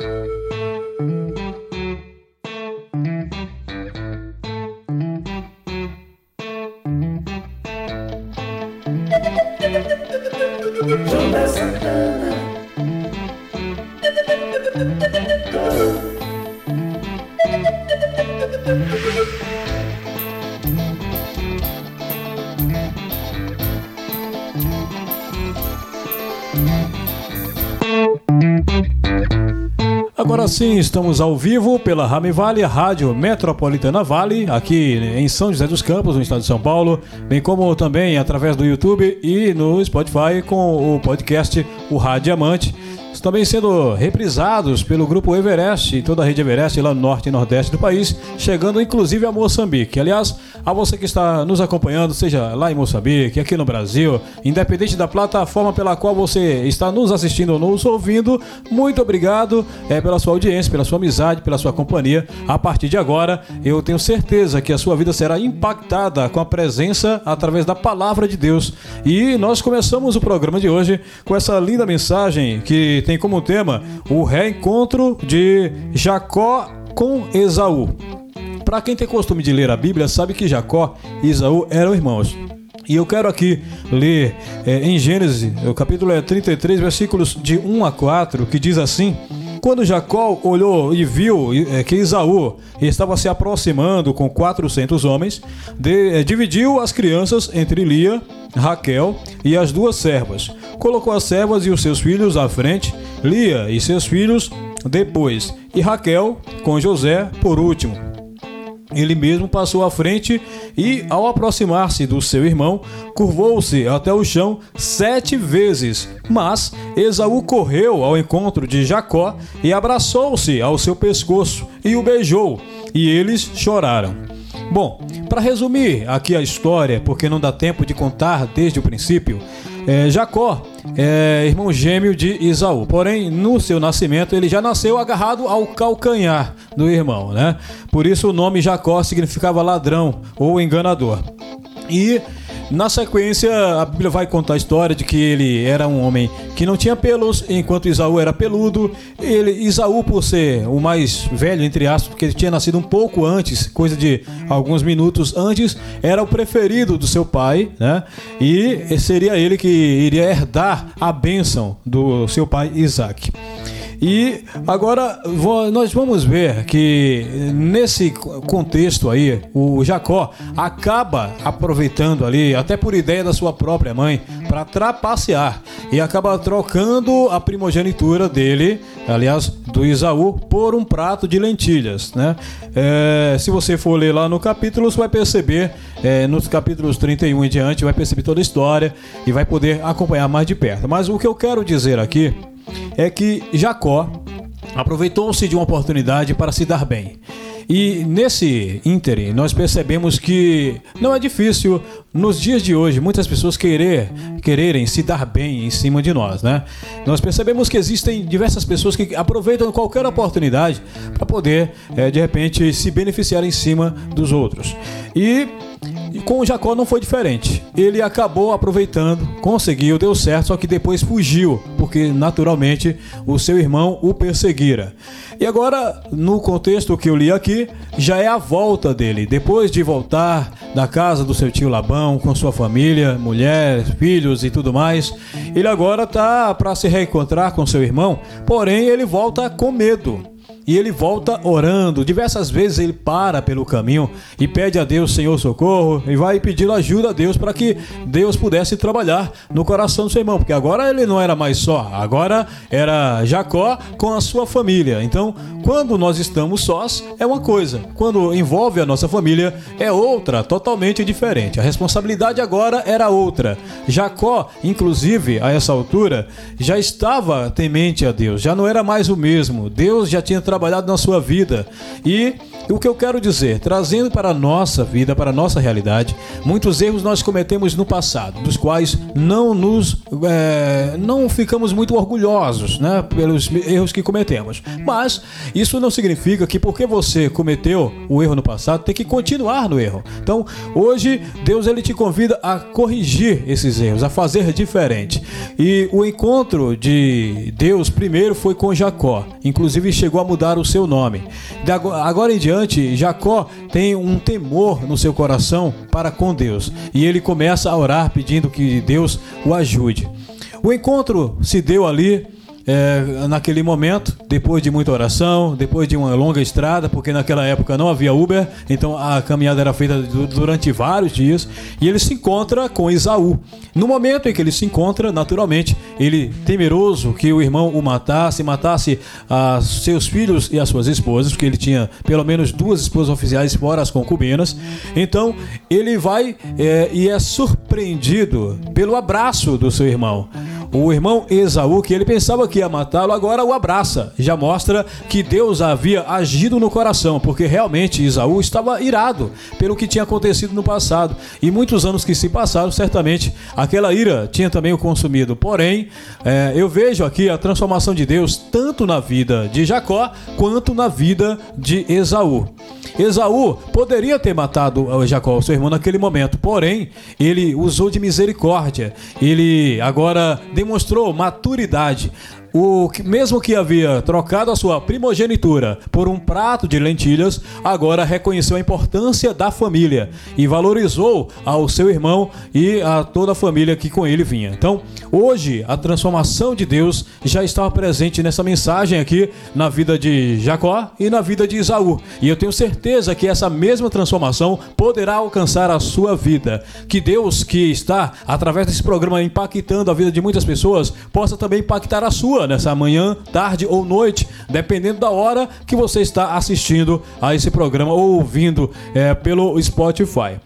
Agora sim, estamos ao vivo pela Rame Vale, Rádio Metropolitana Vale, aqui em São José dos Campos, no estado de São Paulo, bem como também através do YouTube e no Spotify com o podcast O Rádio Diamante também sendo reprisados pelo grupo Everest e toda a rede Everest lá no norte e nordeste do país, chegando inclusive a Moçambique. Aliás, a você que está nos acompanhando, seja lá em Moçambique, aqui no Brasil, independente da plataforma pela qual você está nos assistindo ou nos ouvindo, muito obrigado é, pela sua audiência, pela sua amizade, pela sua companhia. A partir de agora, eu tenho certeza que a sua vida será impactada com a presença através da palavra de Deus. E nós começamos o programa de hoje com essa linda mensagem que tem como tema o reencontro de Jacó com Esaú. Para quem tem costume de ler a Bíblia, sabe que Jacó e Esaú eram irmãos. E eu quero aqui ler é, em Gênesis, o capítulo é 33, versículos de 1 a 4, que diz assim: Quando Jacó olhou e viu é, que Esaú estava se aproximando com 400 homens, de, é, dividiu as crianças entre Lia, Raquel e as duas servas. Colocou as servas e os seus filhos à frente, Lia e seus filhos depois, e Raquel com José por último. Ele mesmo passou à frente e, ao aproximar-se do seu irmão, curvou-se até o chão sete vezes. Mas Esaú correu ao encontro de Jacó e abraçou-se ao seu pescoço e o beijou, e eles choraram. Bom, para resumir aqui a história, porque não dá tempo de contar desde o princípio, é, Jacó é irmão gêmeo de Isaú. Porém, no seu nascimento, ele já nasceu agarrado ao calcanhar do irmão, né? Por isso o nome Jacó significava ladrão ou enganador. E na sequência, a Bíblia vai contar a história de que ele era um homem que não tinha pelos, enquanto Isaú era peludo. Ele, Isaú, por ser o mais velho, entre aspas, porque ele tinha nascido um pouco antes, coisa de alguns minutos antes, era o preferido do seu pai, né? E seria ele que iria herdar a bênção do seu pai Isaac. E agora nós vamos ver que nesse contexto aí, o Jacó acaba aproveitando ali, até por ideia da sua própria mãe, para trapacear e acaba trocando a primogenitura dele, aliás, do Isaú, por um prato de lentilhas, né? É, se você for ler lá no capítulo, você vai perceber, é, nos capítulos 31 em diante, vai perceber toda a história e vai poder acompanhar mais de perto. Mas o que eu quero dizer aqui é que Jacó aproveitou-se de uma oportunidade para se dar bem. E nesse ínterim, nós percebemos que não é difícil nos dias de hoje muitas pessoas querer, quererem se dar bem em cima de nós, né? Nós percebemos que existem diversas pessoas que aproveitam qualquer oportunidade para poder, é, de repente, se beneficiar em cima dos outros. E e com Jacó não foi diferente. Ele acabou aproveitando, conseguiu, deu certo, só que depois fugiu, porque naturalmente o seu irmão o perseguira. E agora, no contexto que eu li aqui, já é a volta dele. Depois de voltar da casa do seu tio Labão, com sua família, mulher, filhos e tudo mais, ele agora tá para se reencontrar com seu irmão, porém ele volta com medo. E ele volta orando. Diversas vezes ele para pelo caminho e pede a Deus, Senhor, socorro, e vai pedindo ajuda a Deus para que Deus pudesse trabalhar no coração do seu irmão. Porque agora ele não era mais só, agora era Jacó com a sua família. Então, quando nós estamos sós, é uma coisa. Quando envolve a nossa família, é outra, totalmente diferente. A responsabilidade agora era outra. Jacó, inclusive, a essa altura, já estava temente a Deus, já não era mais o mesmo. Deus já tinha trabalhado trabalhado na sua vida. E o que eu quero dizer, trazendo para a nossa vida, para a nossa realidade, muitos erros nós cometemos no passado, dos quais não nos é, não ficamos muito orgulhosos, né, pelos erros que cometemos. Mas isso não significa que porque você cometeu o erro no passado, tem que continuar no erro. Então, hoje Deus ele te convida a corrigir esses erros, a fazer diferente. E o encontro de Deus primeiro foi com Jacó, inclusive chegou a mudar o seu nome. agora em Jacó tem um temor no seu coração para com Deus e ele começa a orar pedindo que Deus o ajude. O encontro se deu ali é, naquele momento, depois de muita oração, depois de uma longa estrada, porque naquela época não havia Uber, então a caminhada era feita durante vários dias, e ele se encontra com Isaú. No momento em que ele se encontra, naturalmente, ele temeroso que o irmão o matasse, matasse a seus filhos e as suas esposas, porque ele tinha pelo menos duas esposas oficiais fora as concubinas. Então ele vai é, e é surpreendido pelo abraço do seu irmão. O irmão Esaú, que ele pensava que ia matá-lo, agora o abraça. Já mostra que Deus havia agido no coração, porque realmente Esaú estava irado pelo que tinha acontecido no passado. E muitos anos que se passaram, certamente aquela ira tinha também o consumido. Porém, é, eu vejo aqui a transformação de Deus tanto na vida de Jacó quanto na vida de Esaú. Esaú poderia ter matado Jacó, seu irmão, naquele momento, porém, ele usou de misericórdia. Ele agora demonstrou maturidade o que, mesmo que havia trocado a sua primogenitura por um prato de lentilhas, agora reconheceu a importância da família e valorizou ao seu irmão e a toda a família que com ele vinha. Então, hoje, a transformação de Deus já estava presente nessa mensagem aqui na vida de Jacó e na vida de Isaú. E eu tenho certeza que essa mesma transformação poderá alcançar a sua vida. Que Deus, que está através desse programa impactando a vida de muitas pessoas, possa também impactar a sua nessa manhã, tarde ou noite, dependendo da hora que você está assistindo a esse programa ou ouvindo é, pelo Spotify.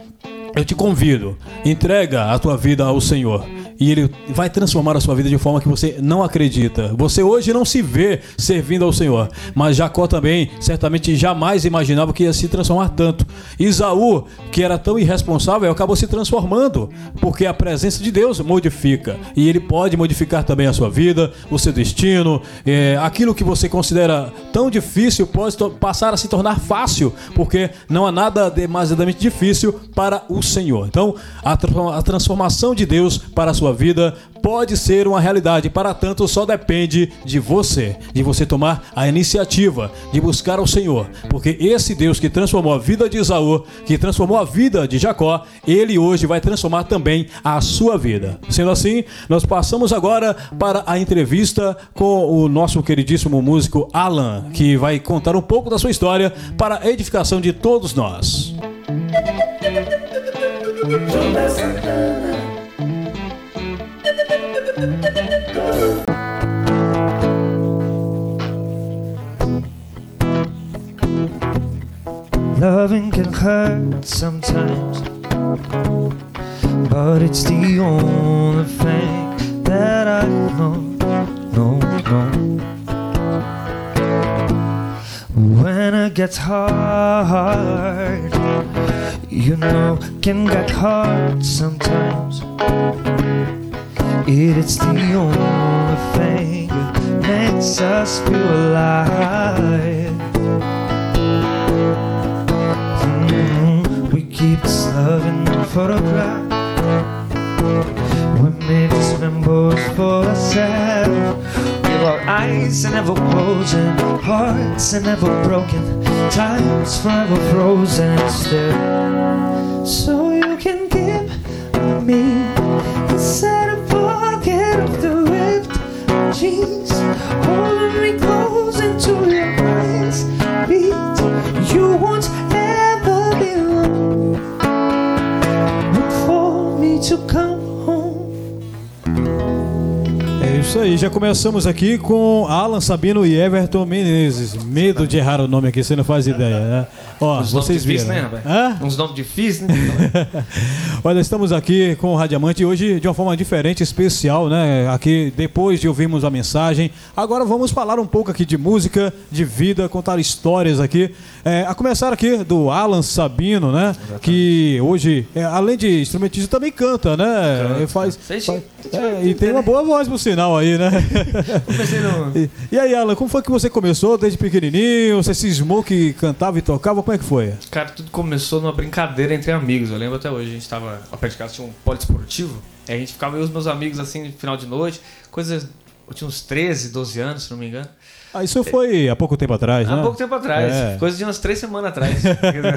Eu te convido, entrega a tua vida ao Senhor e ele vai transformar a sua vida de forma que você não acredita. Você hoje não se vê servindo ao Senhor, mas Jacó também certamente jamais imaginava que ia se transformar tanto. Isaú, que era tão irresponsável, acabou se transformando, porque a presença de Deus modifica e ele pode modificar também a sua vida, o seu destino, é, aquilo que você considera tão difícil pode passar a se tornar fácil, porque não há nada demasiadamente difícil para o Senhor. Então, a, a transformação de Deus para a sua sua vida pode ser uma realidade. Para tanto, só depende de você, de você tomar a iniciativa de buscar o Senhor, porque esse Deus que transformou a vida de Isaú, que transformou a vida de Jacó, ele hoje vai transformar também a sua vida. Sendo assim, nós passamos agora para a entrevista com o nosso queridíssimo músico Alan, que vai contar um pouco da sua história para a edificação de todos nós. Loving can hurt sometimes, but it's the only thing that I know, no, no. When it gets hard, you know, can get hard sometimes. It's the only thing that makes us feel alive. We keep this loving photograph. We made these memories for ourselves. With our eyes are never closing, hearts are never broken, time's forever frozen still. So you can give me inside a pocket of the ripped jeans, holding me close isso isso aí, já começamos aqui com Alan Sabino e Everton Menezes. Medo de errar o nome aqui, você não faz ideia, né? Ó, Uns vocês viram. Né, Hã? Uns nomes difíceis, né? Olha, estamos aqui com o Radiamante hoje de uma forma diferente, especial, né? Aqui, depois de ouvirmos a mensagem. Agora vamos falar um pouco aqui de música, de vida, contar histórias aqui. É, a começar aqui do Alan Sabino, né? Exatamente. Que hoje, é, além de instrumentista, também canta, né? Canta. Faz, faz é, e tem uma boa voz por sinal aí, né? Comecei no... e, e aí, Alan, como foi que você começou desde pequenininho? Você cismou que cantava e tocava? Como é que foi? Cara, tudo começou numa brincadeira entre amigos. Eu lembro até hoje, a gente tava, a perto de casa tinha um poliesportivo, aí a gente ficava eu e os meus amigos assim, no final de noite, coisas. Eu tinha uns 13, 12 anos, se não me engano. Ah, isso foi há pouco tempo atrás, há né? Há pouco tempo atrás, é. coisa de umas três semanas atrás.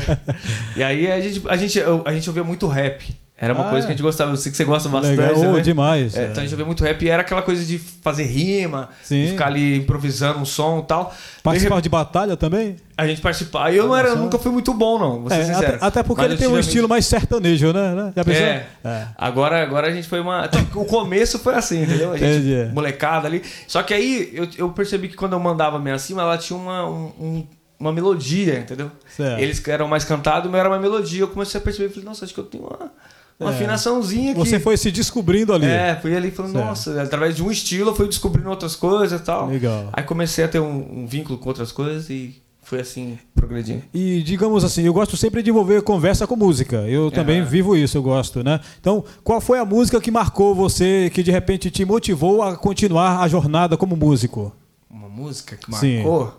e aí a gente, a, gente, a gente ouvia muito rap. Era uma ah, coisa que a gente gostava, eu sei que você gosta bastante. Legal, né? demais. É, é. Então a gente ouvia muito rap e era aquela coisa de fazer rima, de ficar ali improvisando um som e tal. Participava de batalha também? A gente participava. E eu não era, nunca fui muito bom, não, vou ser é, sincero. Até, até porque Mas ele tem um estilo mais sertanejo, né? Já pensou? É. é. Agora, agora a gente foi uma. Então, o começo foi assim, entendeu? A gente, Entendi. molecada ali. Só que aí eu, eu percebi que quando eu mandava meio acima, ela tinha uma, um, uma melodia, entendeu? Certo. Eles eram mais cantados, mas era uma melodia. Eu comecei a perceber, falei, nossa, acho que eu tenho uma uma é. afinaçãozinha que. Você foi se descobrindo ali. É, fui ali falando, certo. nossa, através de um estilo eu fui descobrindo outras coisas e tal. Legal. Aí comecei a ter um, um vínculo com outras coisas e foi assim progredindo. E digamos assim, eu gosto sempre de envolver conversa com música. Eu também é. vivo isso, eu gosto, né? Então, qual foi a música que marcou você, que de repente te motivou a continuar a jornada como músico? Uma música que marcou? Sim.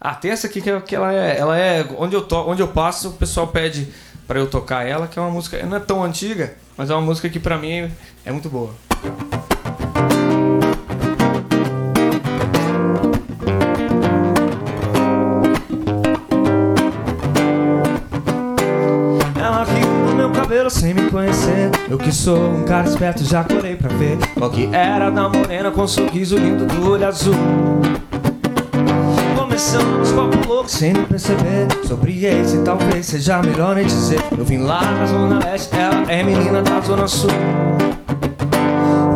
Ah, tem essa aqui que, é, que ela é, ela é onde eu to, onde eu passo, o pessoal pede para eu tocar ela, que é uma música, não é tão antiga, mas é uma música que para mim é muito boa. Ela riu no meu cabelo sem me conhecer. Eu que sou um cara esperto, já corei pra ver qual que era da morena com um sorriso lindo do olho azul. Começamos papo louco sem nem perceber. Sobre esse talvez seja melhor nem dizer. Eu vim lá na zona leste, ela é menina da zona sul.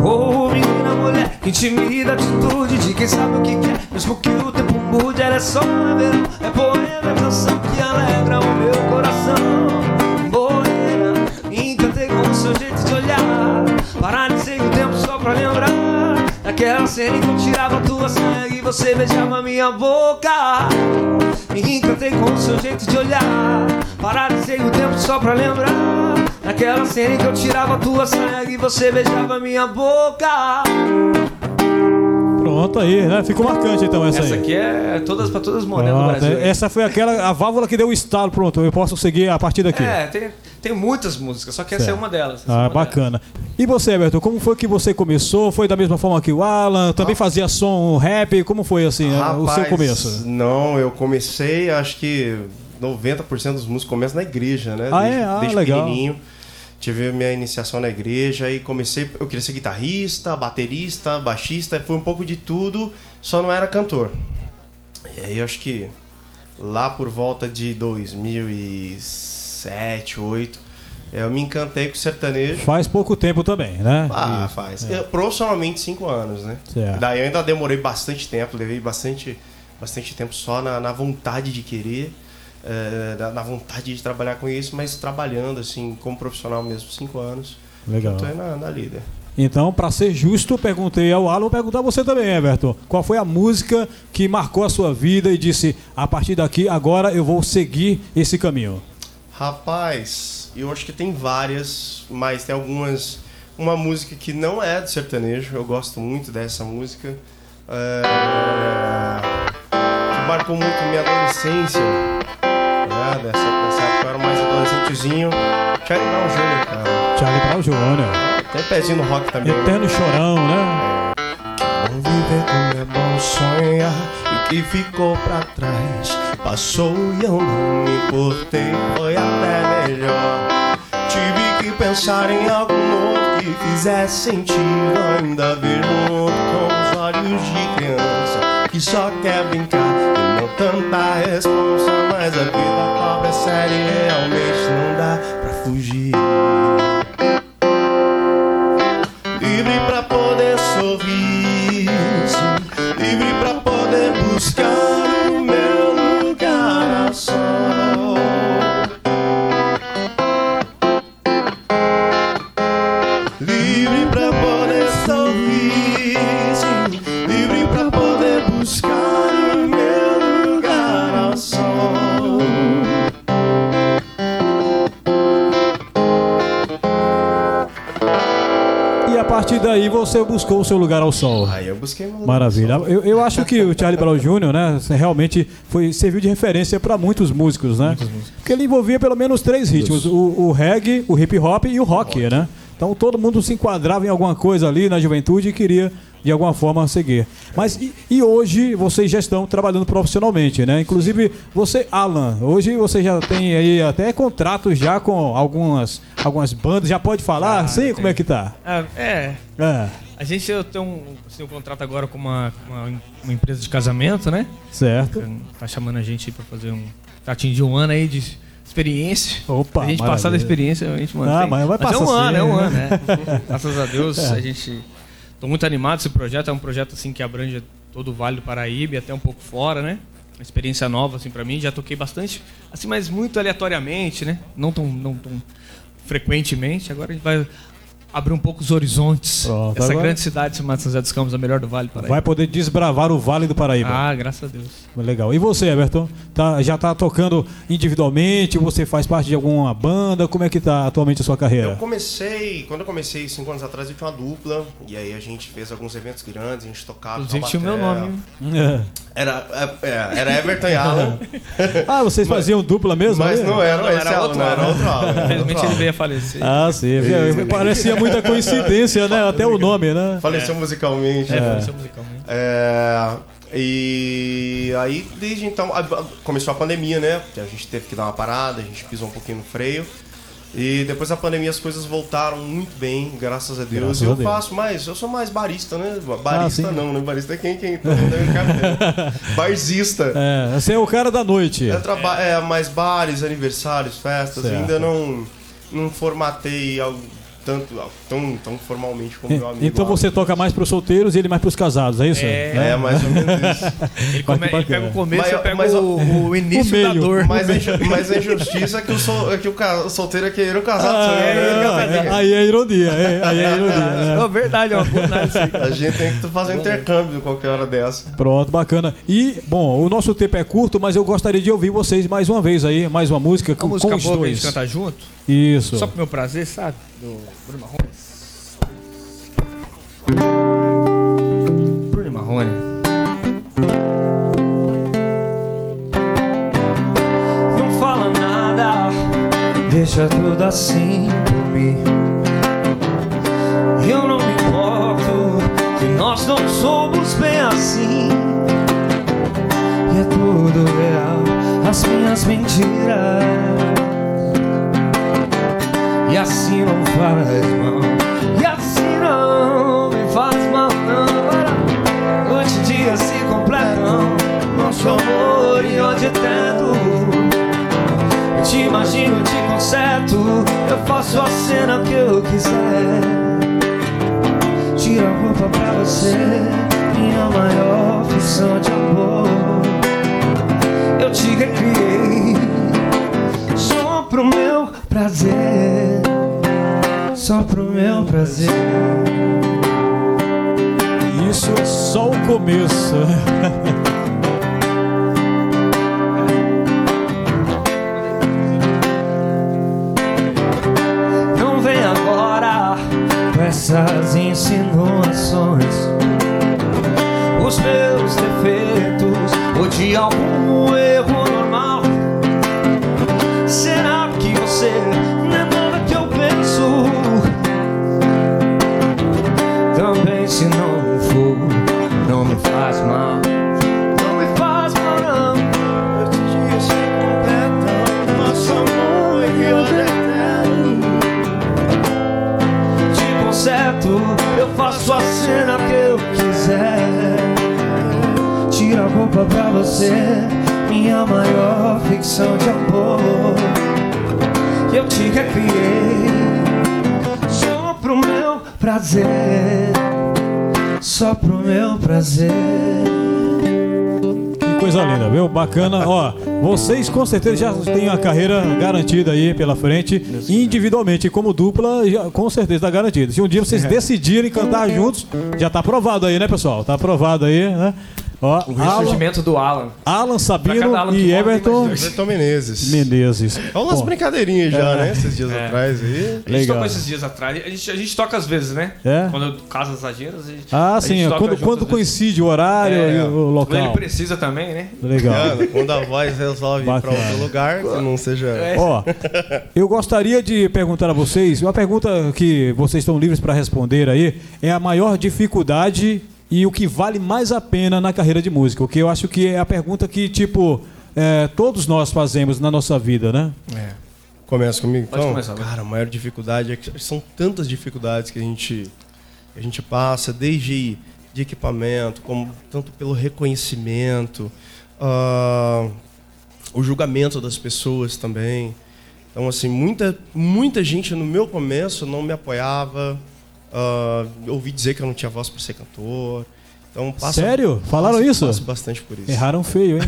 Oh, menina, mulher, que intimida atitude De quem sabe o que quer, mesmo que o tempo mude Ela é só verão, é poema, Daquela cena que eu tirava tua sangue você beijava minha boca. Me encantei com o seu jeito de olhar. Paralisei o tempo só pra lembrar. Naquela cena que eu tirava tua sangue e você beijava minha boca. Pronto aí, né? Ficou marcante então essa, essa aí. Essa aqui é todas para todas as moedas do Brasil. Essa foi aquela a válvula que deu o estalo, pronto. Eu posso seguir a partir daqui. É, tem, tem muitas músicas, só que certo. essa é uma delas. Ah, é uma bacana. Delas. E você, Everton, como foi que você começou? Foi da mesma forma que o Alan? Também ah. fazia som rap? Como foi assim Rapaz, o seu começo? Não, eu comecei, acho que 90% dos músicos começam na igreja, né? Ah, desde, é? Ah, desde legal. pequenininho. Tive minha iniciação na igreja e comecei. Eu queria ser guitarrista, baterista, baixista, foi um pouco de tudo, só não era cantor. E aí eu acho que lá por volta de 2006 sete, oito. Eu me encantei com o sertanejo. Faz pouco tempo também, né? Ah, faz. É. Eu, profissionalmente cinco anos, né? Certo. Daí eu ainda demorei bastante tempo, levei bastante, bastante tempo só na, na vontade de querer, é, na, na, vontade de trabalhar com isso, mas trabalhando assim como profissional mesmo, cinco anos. Legal. Estou na, na líder. Então, para ser justo, perguntei ao Alan, vou perguntar a você também, Everton. Qual foi a música que marcou a sua vida e disse: a partir daqui, agora eu vou seguir esse caminho? Rapaz, eu acho que tem várias, mas tem algumas. Uma música que não é de sertanejo, eu gosto muito dessa música. É, que marcou muito minha adolescência. Né? Dessa, dessa época eu era mais adolescentezinho. Charlie Brown Jr., cara. Charlie Brown Jr. Tem pezinho no rock também. Eterno chorão, né? Bom viver como é bom sonhar que ficou pra trás passou e eu não me importei, foi até melhor. Tive que pensar em algo novo que fizesse sentido. Ainda vejo um outro com os olhos de criança que só quer brincar e não tanta responsa. Mas a vida pobre é séria e realmente não dá pra fugir. Livre pra você buscou o seu lugar ao sol. Aí eu busquei uma Maravilha. Eu, eu acho que o Charlie Brown Jr., né, realmente foi, serviu de referência para muitos músicos, né? Porque ele envolvia pelo menos três ritmos: o, o reggae, o hip hop e o rock, né? Então todo mundo se enquadrava em alguma coisa ali na juventude e queria de alguma forma seguir. Mas e, e hoje vocês já estão trabalhando profissionalmente, né? Inclusive você, Alan, hoje você já tem aí até contratos já com algumas algumas bandas, já pode falar? Ah, Sim, como é que tá? Ah, é, É, a gente eu tenho um, assim, um contrato agora com uma, uma, uma empresa de casamento, né? certo. Tá chamando a gente aí pra fazer um. Tá atingindo um ano aí de experiência. Opa, Se a gente passar da maravilha. experiência, a gente mantém. Ah, mas vai é passar um ano, sim. é um ano, né? Graças a Deus, a gente. Tô muito animado esse projeto. É um projeto assim que abrange todo o Vale do Paraíba e até um pouco fora, né? Uma experiência nova assim para mim. Já toquei bastante, assim, mas muito aleatoriamente, né? Não tão, não tão frequentemente. Agora a gente vai abrir um pouco os horizontes. Pronto, Essa agora- grande cidade chamada São José dos Campos, a melhor do Vale do Paraíba. Vai poder desbravar o Vale do Paraíba. Ah, graças a Deus. Legal. E você, Everton? Tá, já tá tocando individualmente? Você faz parte de alguma banda? Como é que tá atualmente a sua Eu carreira? comecei, quando eu comecei cinco anos atrás, eu tinha uma dupla, e aí a gente fez alguns eventos grandes, a gente tocava. Inclusive tinha o meu nome. É. Era, é, é, era Everton e Alan, Ah, vocês faziam dupla mesmo? mas ali? não era, Não, esse era outro não, era outro Alan. Infelizmente ele veio a falecer. Ah, sim. Parecia muita coincidência, né? Até o nome, né? Faleceu musicalmente. É, né? faleceu musicalmente. É, e aí, desde então, começou a pandemia, né? A gente teve que dar uma parada, a gente pisou um pouquinho no freio. E depois da pandemia as coisas voltaram muito bem, graças a Deus. Graças eu a Deus. faço mais, eu sou mais barista, né? Ah, Barista sim. não, né? Barista é quem quem? Café. Barzista. É, você é o cara da noite. Eu traba- é, mais bares, aniversários, festas, Certo. ainda não, não formatei algo tanto, tão, tão formalmente como meu amigo. Então você toca mais pros solteiros e ele mais pros casados, é isso? É. Né? É, mais ou menos isso. Ele, come- ele pega o começo Mas- e eu pego mas- o, o início o da meio. dor. Mas a, inju- mas a injustiça é que o, sol, é que o, solteiro é querer o casado. Ah, é, é, casadinho. aí é ironia, é, aí é ironia. É verdade, é uma análise. A gente tem que fazer um intercâmbio qualquer hora dessa. Pronto, bacana. E, bom, o nosso tempo é curto, mas eu gostaria de ouvir vocês mais uma vez aí, mais uma música A com, música com os boa que a gente dois. canta junto, Isso. só pro meu prazer, sabe? Do Bruno Marrone. Bruno Marrone. Não fala nada, deixa tudo assim por mim. Eu não me importo que nós não somos bem assim. E é tudo real, as minhas mentiras. E assim não faz mal, e assim não me faz mal, não. Noite e dia se completam, nosso amor e ódio eterno. Eu te imagino, eu te conserto, eu faço a cena que eu quiser. Tira a roupa pra você, minha maior ficção de só pro meu prazer. Isso é só o começo. Não vem agora com essas insinuações. Os meus defeitos ou de algum erro te conserto, eu faço a cena que eu quiser. Tira a roupa pra você, minha maior ficção de amor. Eu te recriei, só pro meu prazer, só pro meu prazer. Coisa linda, viu? Bacana. Ó, vocês com certeza já têm uma carreira garantida aí pela frente. Individualmente, como dupla, já, com certeza tá garantida. Se um dia vocês decidirem cantar juntos, já tá aprovado aí, né, pessoal? Tá aprovado aí, né? Ó, O Alan, ressurgimento do Alan. Alan Sabino Alan que e Everton Everton Menezes. Menezes. Olha umas Bom, brincadeirinhas já, É. né? Esses dias É. atrás aí. A gente Legal. tocou esses dias atrás. A gente, a gente toca às vezes, né? É? Quando eu caso as ageiras. A gente, Ah, a sim. gente toca Quando, quando coincide o horário É, e o Quando ele local. precisa também, né? Legal. Quando a voz resolve ir Bacana. outro lugar, que não seja. É. Ó, eu gostaria de perguntar a vocês, uma pergunta que vocês estão livres para responder aí, é a maior dificuldade e o que vale mais a pena na carreira de música? O que eu acho que é a pergunta que, tipo, é, todos nós fazemos na nossa vida, né? É. Começa comigo? Pode então, começar. Cara, a maior dificuldade é que são tantas dificuldades que a gente, a gente passa, desde de equipamento, como tanto pelo reconhecimento, ah, o julgamento das pessoas também. Então, assim, muita, muita gente no meu começo não me apoiava. Ah, ouvi dizer que eu não tinha voz para ser cantor. Então, passa, Sério? Falaram passo- isso? Passo bastante por isso. Erraram feio, hein?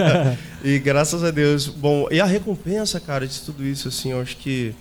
E graças a Deus. Bom, e a recompensa, cara, de tudo isso, assim, eu acho que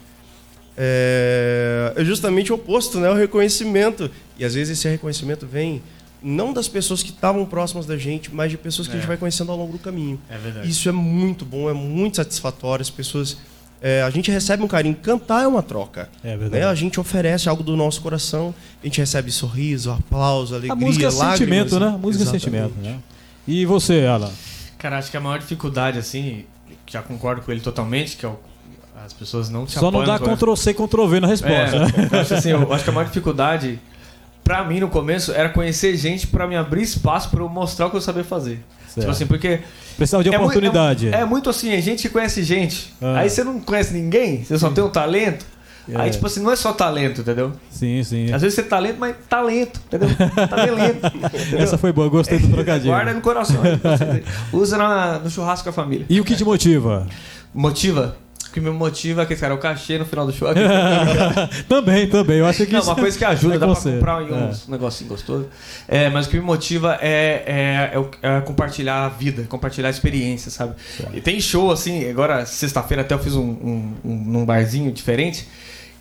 é, é justamente o oposto, né? O reconhecimento. E às vezes esse reconhecimento vem não das pessoas que estavam próximas da gente, mas de pessoas que a gente É. vai conhecendo ao longo do caminho. É verdade. Isso é muito bom, é muito satisfatório. As pessoas. É, a gente recebe um carinho. Cantar é uma troca. É Né? verdade. A gente oferece algo do nosso coração, a gente recebe sorriso, aplauso, alegria, A música é lágrimas. sentimento, né? Música é Exatamente. sentimento, né? E você, Alan? Cara, acho que a maior dificuldade, assim, já concordo com ele totalmente, que é o, as pessoas não te Só não apoiam dá no começo. Ctrl C, Ctrl V na resposta, né? É, eu acho, assim, eu acho que a maior dificuldade, pra mim, no começo, era conhecer gente pra me abrir espaço pra eu mostrar o que eu sabia fazer. Certo. Tipo assim, porque... Precisava de é oportunidade. É, é muito assim, é gente que conhece gente. Ah. Aí você não conhece ninguém, você só tem um talento. É. Aí, tipo assim, não é só talento, entendeu? Sim, sim. Às vezes você tem talento, mas talento, entendeu? Talento. entendeu? Essa foi boa, gostei do trocadilho. Guarda no coração. Usa na- no churrasco com a família. E o que te motiva? Motiva? O que me motiva é que, cara, o cachê no final do show. também, também. Eu acho que Não, uma coisa que ajuda, é dá com pra comprar aí É. uns negocinho gostoso. É, mas o que me motiva é, é, é é compartilhar a vida, compartilhar a experiência, sabe? E tem show, assim, agora, sexta-feira até eu fiz um, um, um- num barzinho diferente,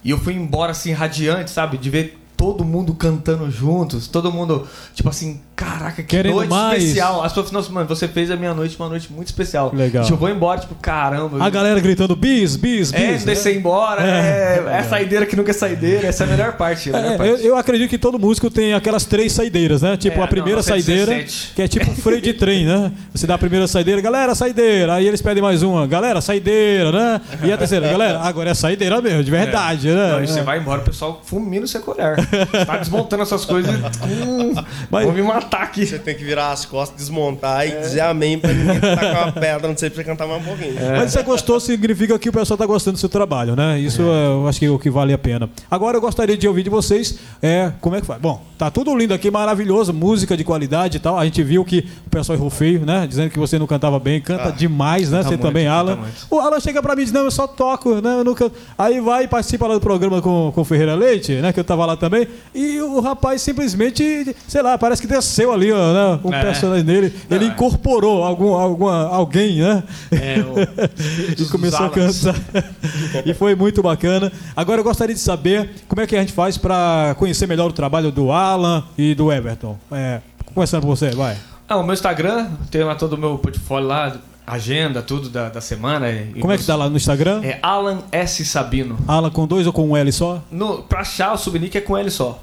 e eu fui embora, assim, radiante, sabe? De ver todo mundo cantando juntos, todo mundo, tipo assim, caraca, que Querendo noite mais. especial. As pessoas, nossa, mano, você fez a minha noite uma noite muito especial. Legal. Tipo, eu vou embora, tipo, caramba. A galera gritando bis, bis, É, bis. descer né? embora, é, é, saideira que nunca é saideira, essa é a melhor parte. A melhor É, parte. eu, eu acredito que todo músico tem aquelas três saideiras, né? Tipo, É, a primeira não, é saideira, 17. que é tipo um freio de trem, né? Você dá a primeira saideira, galera, saideira. Aí eles pedem mais uma, galera, saideira, né? E a terceira, galera, agora é saideira mesmo, de verdade, né? Não, e você É. vai embora, o pessoal fulmina o seu colher. tá desmontando essas coisas. Hum, Mas- Vão me matar aqui. Você tem que virar as costas, desmontar e dizer amém pra ninguém tacar uma pedra, não sei pra você cantar mais um pouquinho. Mas se você gostou, significa que o pessoal está gostando do seu trabalho, né? Isso é, eu acho que é o que vale a pena. Agora eu gostaria de ouvir de vocês é, como é que faz. Bom, tá tudo lindo aqui, maravilhoso, música de qualidade e tal. A gente viu que o pessoal errou feio, né? Dizendo que você não cantava bem, canta Ah, demais, né? canta Você muito, também, Alan. muito. O Alan chega pra mim e diz: Não, eu só toco, né? Eu nunca... Aí vai e participa lá do programa com, com o Ferreira Leite, né? Que eu tava lá também. E o rapaz simplesmente, sei lá, parece que desceu ali, ó, né? Um É. personagem dele. Ele é. incorporou algum, alguma, alguém, né? É, o... e começou a cantar. e foi muito bacana. Agora eu gostaria de saber como é que a gente faz para conhecer melhor o trabalho do Alan e do Everton. É, começando por você, vai. Ah, o meu Instagram, tem lá todo o meu portfólio lá, agenda, tudo da, da semana. e Como é que tá lá no Instagram? É Alan S. Sabino. Alan com dois ou com um L só? No, pra achar o subnick é com L só.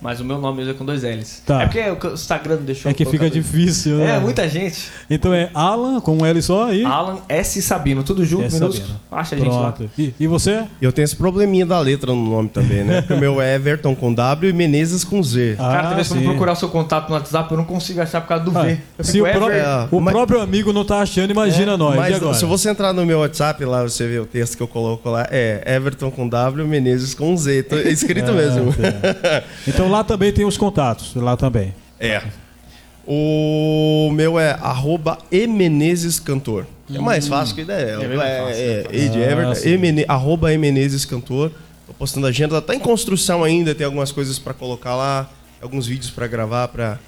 Mas o meu nome mesmo é com dois L's. Tá. É porque o Instagram não deixou É que fica dois. difícil, né? É, muita gente. Então é Alan com um L só e. Alan S. Sabino, tudo junto, S. Sabino. Acha a gente lá. E, e você? Eu tenho esse probleminha da letra no nome também, né? Porque o meu é Everton com W e Menezes com Z. Cara, Ah, eu vou sim. procurar o seu contato no WhatsApp, eu não consigo achar por causa do Ah, V. Eu se o, pró- É, o mas- próprio amigo não tá achando, imagina nós. e Mas agora? se você entrar no meu WhatsApp lá, você vê o texto que eu coloco lá, é Everton com W, Menezes com Z. Tô- É escrito mesmo. tá. Então lá também tem os contatos, lá também. É. O meu é arroba Emenezes Cantor. É mais fácil que ideia. É É, fácil. é, é, de Ah, Everton. Emene- arroba Emenezes Cantor. Tô postando agenda, tá em construção ainda, tem algumas coisas pra colocar lá, alguns vídeos pra gravar, pra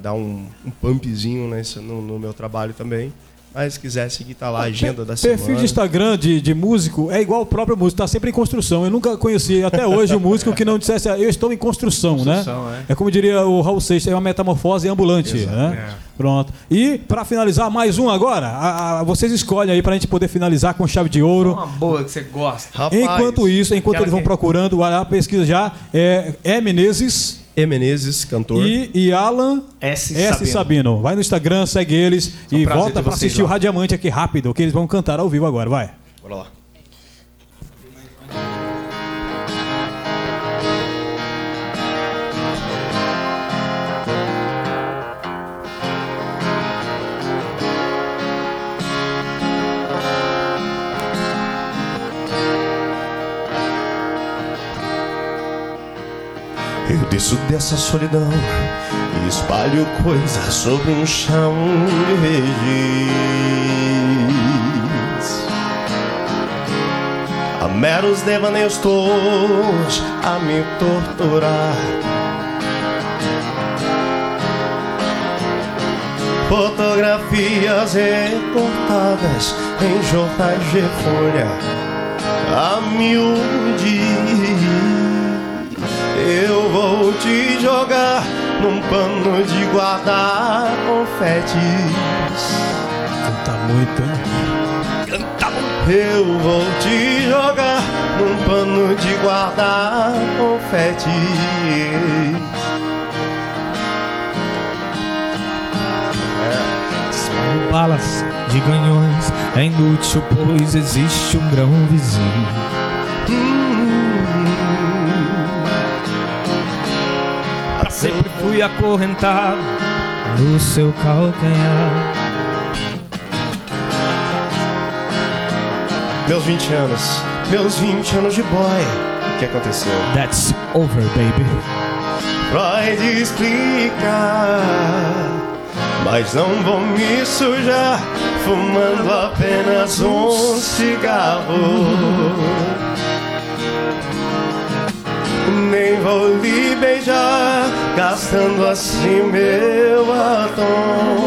dar um, um pumpzinho nesse, no, no meu trabalho também. Mas se quiser seguir, tá lá a agenda da Perfil semana. de Instagram de, de músico é igual o próprio músico, tá sempre em construção. Eu nunca conheci até hoje um músico que não dissesse, "Ah, eu estou em construção, Construção, né? é. É como diria o Raul Seixas, é uma metamorfose ambulante, né? É. Pronto. E para finalizar, mais um agora. A- a- vocês escolhem aí pra gente poder finalizar com chave de ouro. Uma boa que você gosta. Rapaz, Enquanto isso, enquanto eles vão que- procurando, vai lá pesquisa já. É, é Menezes E Menezes, cantor. e, e Alan S. S. Sabino. Sabino. Vai no Instagram, segue eles e volta vocês assistir o lá. Radiamante aqui rápido, que eles vão cantar ao vivo agora. Vai. Bora lá. Desço dessa solidão e espalho coisas sobre um chão de verniz. Há meros devaneios tolos a me torturar. Fotografias recortadas em jornais de folha a miúde. Eu vou te jogar num pano de guardar confetes. Canta muito, hein? Eu vou te jogar num pano de guardar confetes. Balas de ganhões é inútil, pois existe um grão vizinho. Fui acorrentado no seu calcanhar. Meus 20 anos, meus 20 anos de boy. O que aconteceu? That's over, baby. Freud explica, mas não vou me sujar fumando apenas um cigarro. Nem vou lhe beijar, gastando assim meu batom.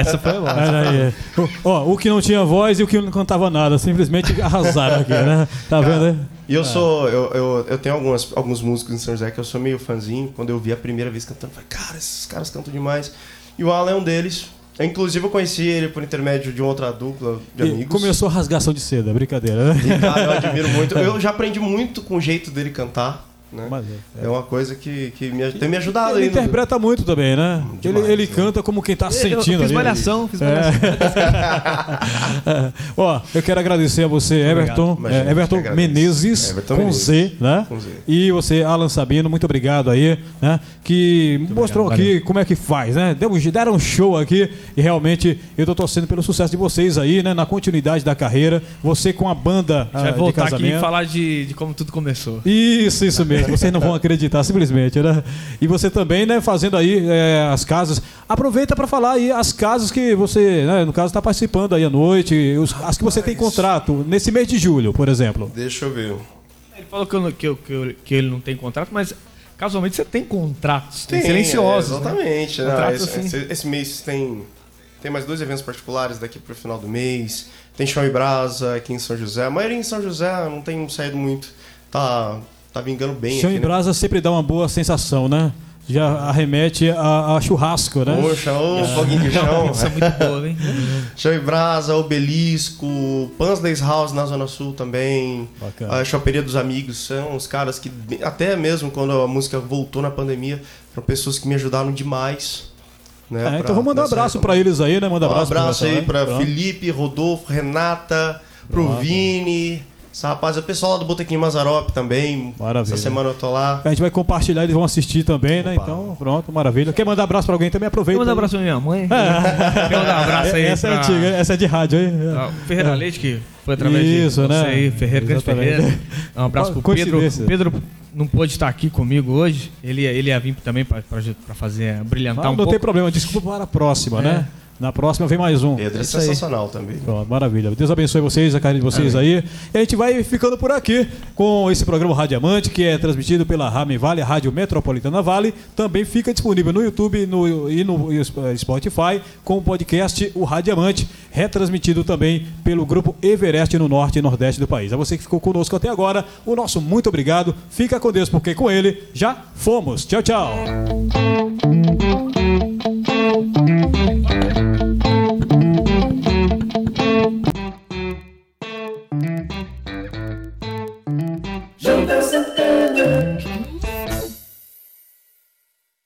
Essa foi boa. O- Ó, o que não tinha voz e o que não cantava nada, simplesmente arrasaram aqui, né? Tá vendo, né? E eu sou, eu, eu, eu tenho algumas, alguns músicos em São José que eu sou meio fãzinho. Quando eu vi a primeira vez cantando, eu falei, cara, esses caras cantam demais. E o Alan é um deles. Eu, inclusive, eu conheci ele por intermédio de outra dupla de E amigos. começou a rasgação de seda, brincadeira, né? E, cara, eu admiro muito. Eu já aprendi muito com o jeito dele cantar. Né? Mas é. É uma coisa que, que me, tem me ajudado Ele aí. no- interpreta muito também, né? Ele, Demais, ele né? canta como quem tá sentindo eu fiz malhação, fiz malhação. É. Ó, eu quero agradecer a você, Everton, Imagina, é, Everton. Menezes, Everton com Menezes. Z, né? Com Z. E você, Alan Sabino, muito obrigado aí, né? Que mostrou obrigado, aqui como é que faz, né? Deu, deram um show aqui e realmente eu tô torcendo pelo sucesso de vocês aí, né? Na continuidade da carreira. Você com a banda A gente ah, voltar aqui e falar de, de como tudo começou. Isso, isso mesmo. Vocês não vão acreditar, simplesmente, né? E você também, né, fazendo aí é, as casas. Aproveita para falar aí as casas que você, né, no caso, está participando aí à noite, os- as que você tem contrato nesse mês de julho, por exemplo. Deixa eu ver. Ele falou que, eu não- que, eu- que, eu- que ele não tem contrato, mas casualmente você tem contratos. Tem, silenciosos. é, né? exatamente. né? Contratos, esse, assim. esse- esse mês tem, tem mais dois eventos particulares daqui pro final do mês. Tem Chão e Brasa aqui em São José. A maioria em São José não tem saído muito. Tá, tá vingando bem Chão aqui, em né? brasa sempre dá uma boa sensação, né? Já arremete a, a churrasco, né? Poxa, ô foguinho de chão. Isso é muito boa, hein? Chão e Brasa, Obelisco, Pansley's House na Zona Sul também. Bacana. A Choperia dos Amigos. São os caras que, até mesmo quando a música voltou na pandemia, foram pessoas que me ajudaram demais. Né, É, pra- então vamos mandar um abraço para eles aí, né? Manda Um abraço, abraço pra aí Pronto. Felipe, Rodolfo, Renata, pro. Vini, Essa rapaz, o pessoal lá do Botequim Mazarop também. Maravilha. Essa semana eu tô lá. A gente vai compartilhar, eles vão assistir também, né? Opa. Então, pronto, maravilha. Quer mandar abraço pra alguém também? Aproveita. Mandar um aí. abraço pra minha mãe. Quero mandar um abraço aí. Essa é pra- antiga, essa é de rádio aí. Ah, o Ferreira Leite, que foi através Isso, de né? você aí, Ferreira, grande. Ferreira. Um abraço pro Pedro. Pedro não pôde estar aqui comigo hoje. Ele, ele ia vir também pra, pra, pra fazer, brilhantar Não, um não pouco. tem problema, desculpa para a próxima, É. né? Na próxima vem mais um. Pedro é Isso aí. sensacional também. Pronto, maravilha. Deus abençoe vocês, a carinho de vocês aí. E a gente vai ficando por aqui com esse programa Radiamante, que é transmitido pela Rame Vale, Rádio Metropolitana Vale. Também fica disponível no YouTube no- e no Spotify com o podcast O Radiamante, retransmitido também pelo grupo Everest no norte e nordeste do país. A você que ficou conosco até agora, o nosso muito obrigado. Fica com Deus, porque com ele já fomos. Tchau, tchau.